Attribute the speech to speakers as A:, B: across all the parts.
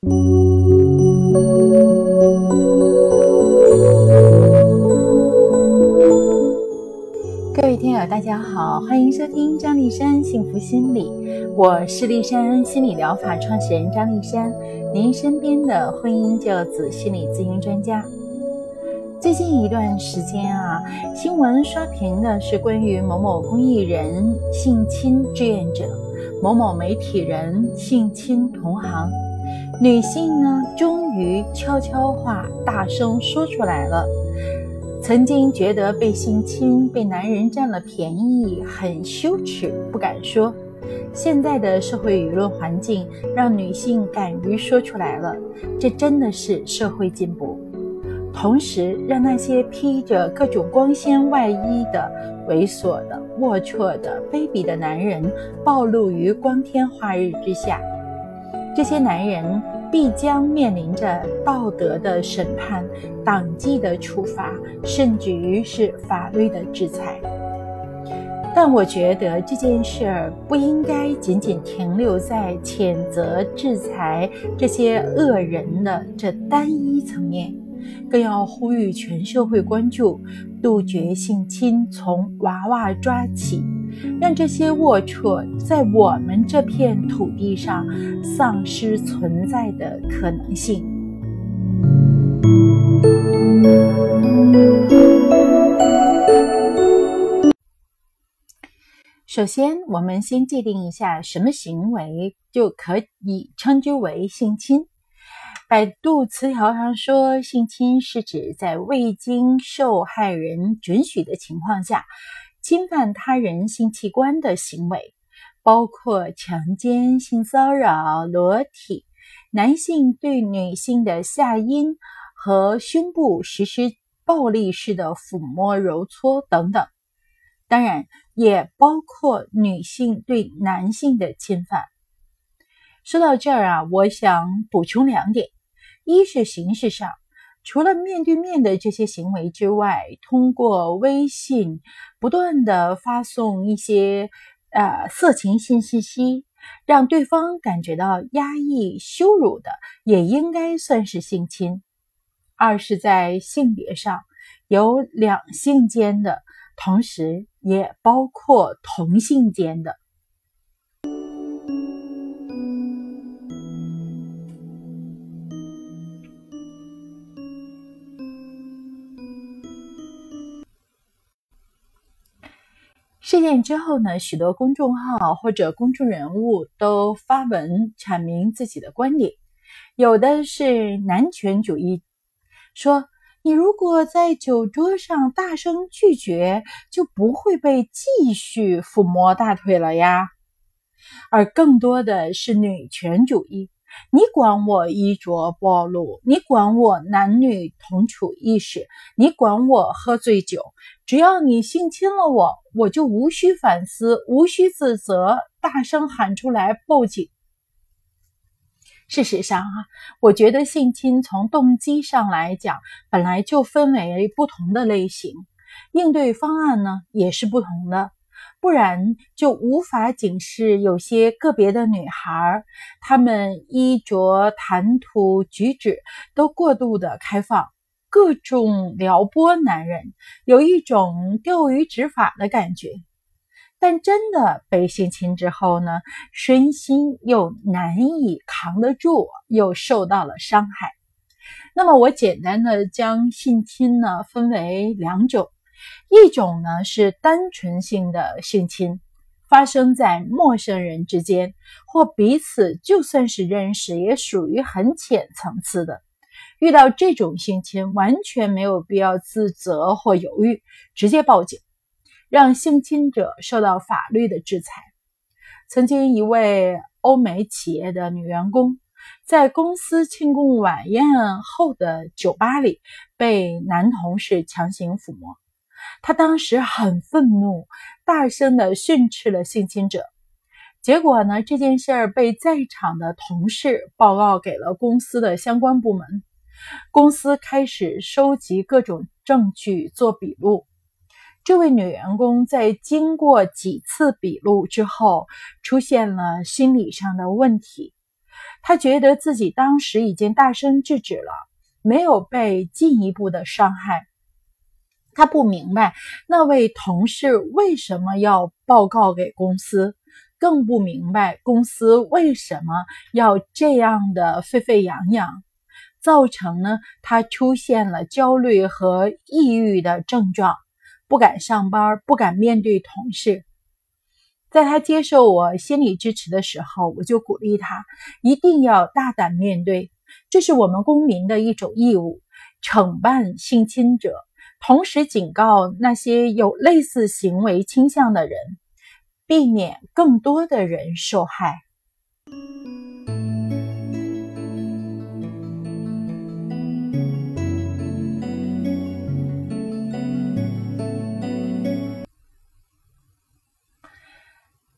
A: 各位听友，大家好，欢迎收听张丽山幸福心理，我是丽山心理疗法创始人张丽山，您身边的婚姻教子心理咨询专家。最近一段时间啊，新闻刷屏的是关于某某公益人性侵志愿者，某某媒体人性侵同行，女性呢终于悄悄话大声说出来了。曾经觉得被性侵、被男人占了便宜，很羞耻，不敢说。现在的社会舆论环境让女性敢于说出来了，这真的是社会进步。同时，让那些披着各种光鲜外衣的猥琐的、龌龊的、卑鄙的男人暴露于光天化日之下。这些男人必将面临着道德的审判、党纪的处罚，甚至于是法律的制裁。但我觉得这件事儿不应该仅仅停留在谴责、制裁这些恶人的这单一层面。更要呼吁全社会关注，杜绝性侵从娃娃抓起，让这些龌龊在我们这片土地上丧失存在的可能性。首先，我们先界定一下什么行为就可以称之为性侵。百度词条上说，性侵是指在未经受害人准许的情况下，侵犯他人性器官的行为，包括强奸、性骚扰、裸体，男性对女性的下阴和胸部实施暴力式的抚摸、揉搓等等。当然，也包括女性对男性的侵犯。说到这儿啊，我想补充两点。一是形式上，除了面对面的这些行为之外，通过微信不断的发送一些呃色情性信息，让对方感觉到压抑、羞辱的，也应该算是性侵。二是，在性别上，有两性间的，同时也包括同性间的。事件之后呢，许多公众号或者公众人物都发文阐明自己的观点。有的是男权主义，说你如果在酒桌上大声拒绝，就不会被继续抚摸大腿了呀。而更多的是女权主义。你管我衣着暴露，你管我男女同处一室，你管我喝醉酒，只要你性侵了我，我就无需反思，无需自责，大声喊出来报警。事实上啊，我觉得性侵从动机上来讲，本来就分为不同的类型，应对方案呢也是不同的。不然就无法警示有些个别的女孩，她们衣着、谈吐、举止都过度的开放，各种撩拨男人，有一种钓鱼执法的感觉。但真的被性侵之后呢，身心又难以扛得住，又受到了伤害。那么我简单的将性侵呢分为两种。一种呢是单纯性的性侵，发生在陌生人之间，或彼此就算是认识，也属于很浅层次的。遇到这种性侵，完全没有必要自责或犹豫，直接报警，让性侵者受到法律的制裁。曾经一位欧美企业的女员工，在公司庆功晚宴后的酒吧里，被男同事强行抚摸。他当时很愤怒，大声的训斥了性侵者。结果呢，这件事儿被在场的同事报告给了公司的相关部门。公司开始收集各种证据做笔录。这位女员工在经过几次笔录之后，出现了心理上的问题。她觉得自己当时已经大声制止了，没有被进一步的伤害。他不明白那位同事为什么要报告给公司，更不明白公司为什么要这样的沸沸扬扬，造成呢他出现了焦虑和抑郁的症状，不敢上班，不敢面对同事。在他接受我心理支持的时候，我就鼓励他一定要大胆面对，这是我们公民的一种义务，惩办性侵者，同时警告那些有类似行为倾向的人，避免更多的人受害。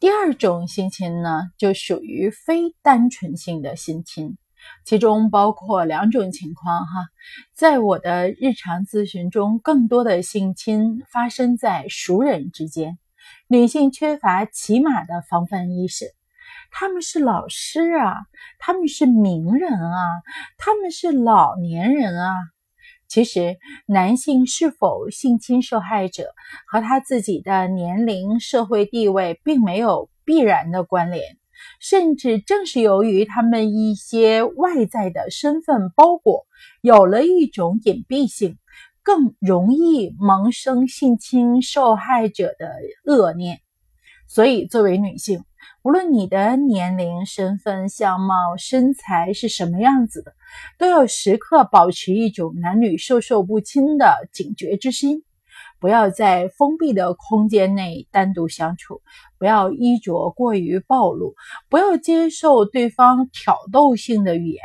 A: 第二种性侵呢，就属于非单纯性的性侵，其中包括两种情况哈。在我的日常咨询中，更多的性侵发生在熟人之间，女性缺乏起码的防范意识，他们是老师啊，他们是名人啊，他们是老年人啊。其实，男性是否性侵受害者和他自己的年龄、社会地位并没有必然的关联，甚至正是由于他们一些外在的身份包裹有了一种隐蔽性，更容易萌生性侵受害者的恶念。所以，作为女性，无论你的年龄、身份、相貌、身材是什么样子的，都要时刻保持一种男女授受不亲的警觉之心。不要在封闭的空间内单独相处，不要衣着过于暴露，不要接受对方挑逗性的语言，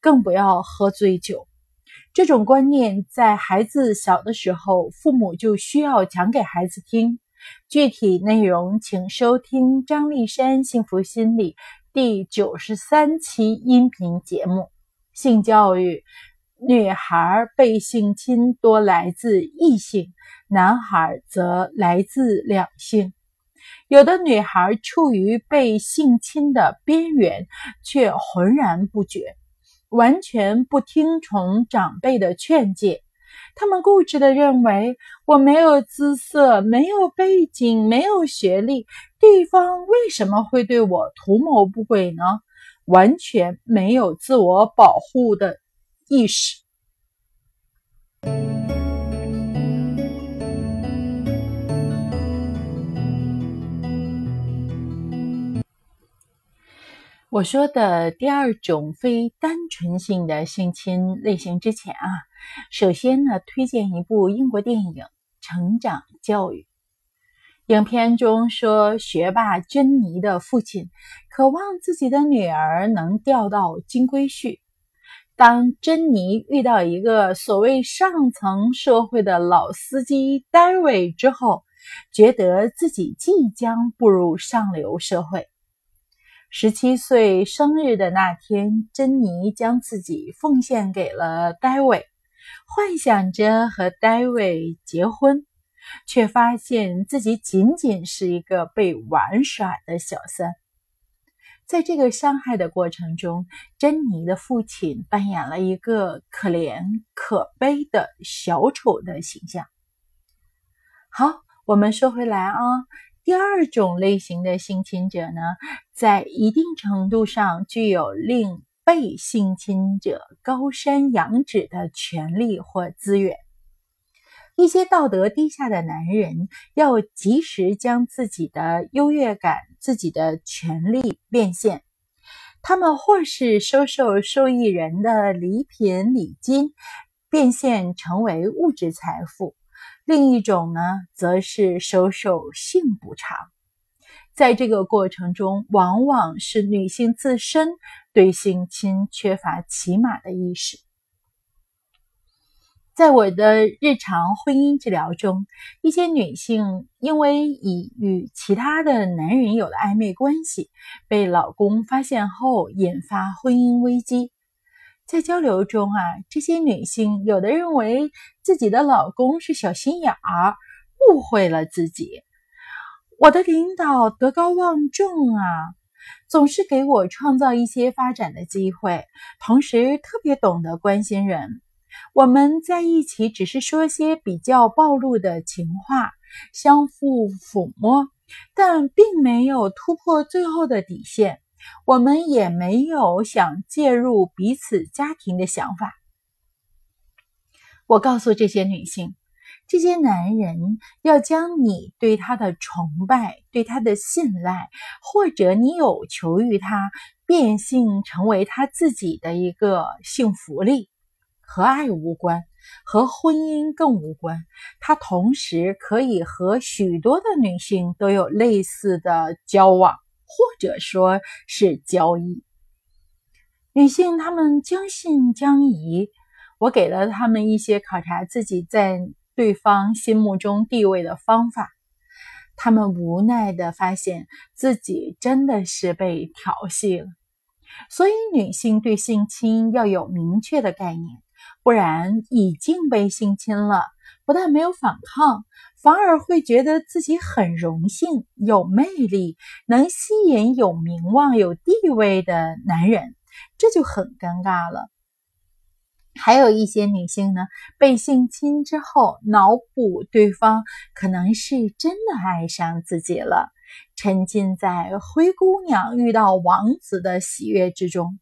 A: 更不要喝醉酒。这种观念在孩子小的时候，父母就需要讲给孩子听。具体内容，请收听张丽山幸福心理第九十三期音频节目。性教育，女孩被性侵多来自异性，男孩则来自两性。有的女孩处于被性侵的边缘，却浑然不觉，完全不听从长辈的劝诫。他们固执的认为，我没有姿色，没有背景，没有学历，对方为什么会对我图谋不轨呢？完全没有自我保护的意识。我说的第二种非单纯性的性侵类型之前啊。首先呢，推荐一部英国电影《成长教育》。影片中说，学霸珍妮的父亲渴望自己的女儿能钓到金龟婿。当珍妮遇到一个所谓上层社会的老司机戴维之后，觉得自己即将步入上流社会。十七岁生日的那天，珍妮将自己奉献给了戴维。幻想着和戴维结婚，却发现自己仅仅是一个被玩耍的小三。在这个伤害的过程中，珍妮的父亲扮演了一个可怜可悲的小丑的形象。好，我们说回来啊，第二种类型的性侵者呢，在一定程度上具有令。被性侵者高山仰止的权利或资源，一些道德低下的男人要及时将自己的优越感、自己的权利变现。他们或是收受受益人的礼品礼金，变现成为物质财富；另一种呢，则是收受性补偿。在这个过程中，往往是女性自身对性侵缺乏起码的意识。在我的日常婚姻治疗中，一些女性因为已与其他的男人有了暧昧关系，被老公发现后引发婚姻危机。在交流中啊，这些女性有的认为自己的老公是小心眼儿，误会了自己。我的领导德高望重啊，总是给我创造一些发展的机会，同时特别懂得关心人。我们在一起只是说些比较暴露的情话，相互抚摸，但并没有突破最后的底线。我们也没有想介入彼此家庭的想法。我告诉这些女性。这些男人要将你对他的崇拜、对他的信赖，或者你有求于他，变性成为他自己的一个性福利，和爱无关，和婚姻更无关。他同时可以和许多的女性都有类似的交往，或者说是交易。女性她们将信将疑，我给了他们一些考察自己在。对方心目中地位的方法，他们无奈地发现自己真的是被调戏了。所以，女性对性侵要有明确的概念，不然已经被性侵了，不但没有反抗，反而会觉得自己很荣幸、有魅力，能吸引有名望、有地位的男人，这就很尴尬了。还有一些女性呢，被性侵之后，脑补对方可能是真的爱上自己了，沉浸在灰姑娘遇到王子的喜悦之中。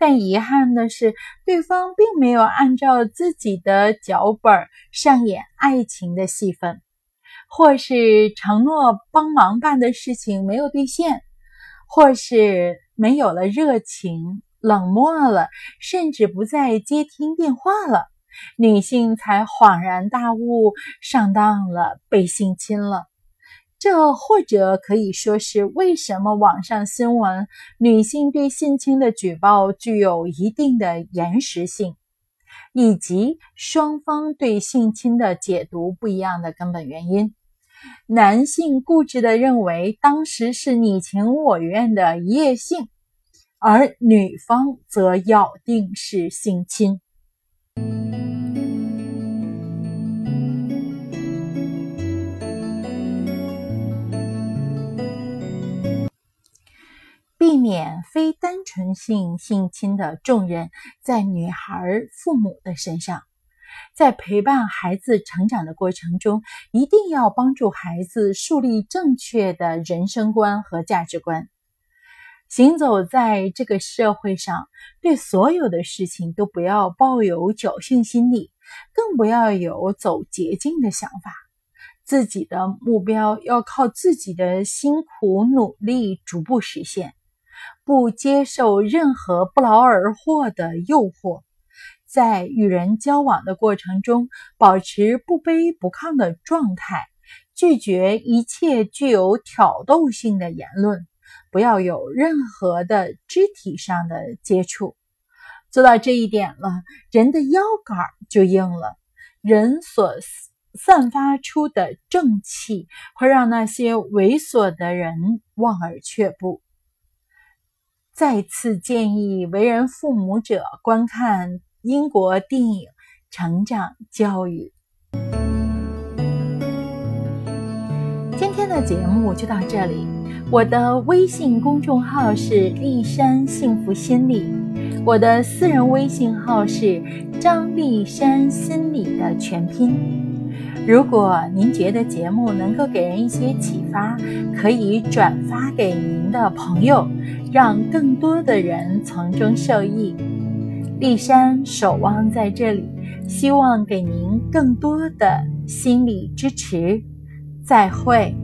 A: 但遗憾的是，对方并没有按照自己的脚本上演爱情的戏份，或是承诺帮忙办的事情没有兑现，或是没有了热情。冷漠了，甚至不再接听电话了，女性才恍然大悟，上当了，被性侵了。这或者可以说是为什么网上新闻女性对性侵的举报具有一定的延时性，以及双方对性侵的解读不一样的根本原因。男性固执地认为当时是你情我愿的一夜性。而女方则咬定是性侵，避免非单纯性性侵的重任在女孩父母的身上。在陪伴孩子成长的过程中，一定要帮助孩子树立正确的人生观和价值观。行走在这个社会上，对所有的事情都不要抱有侥幸心理，更不要有走捷径的想法。自己的目标要靠自己的辛苦努力逐步实现，不接受任何不劳而获的诱惑。在与人交往的过程中，保持不卑不亢的状态，拒绝一切具有挑逗性的言论。不要有任何的肢体上的接触，做到这一点了，人的腰杆就硬了。人所散发出的正气，会让那些猥琐的人望而却步。再次建议为人父母者观看英国电影《成长教育》。今天的节目就到这里。我的微信公众号是立山幸福心理，我的私人微信号是张立山心理的全拼。如果您觉得节目能够给人一些启发，可以转发给您的朋友，让更多的人从中受益。丽山守望在这里，希望给您更多的心理支持。再会。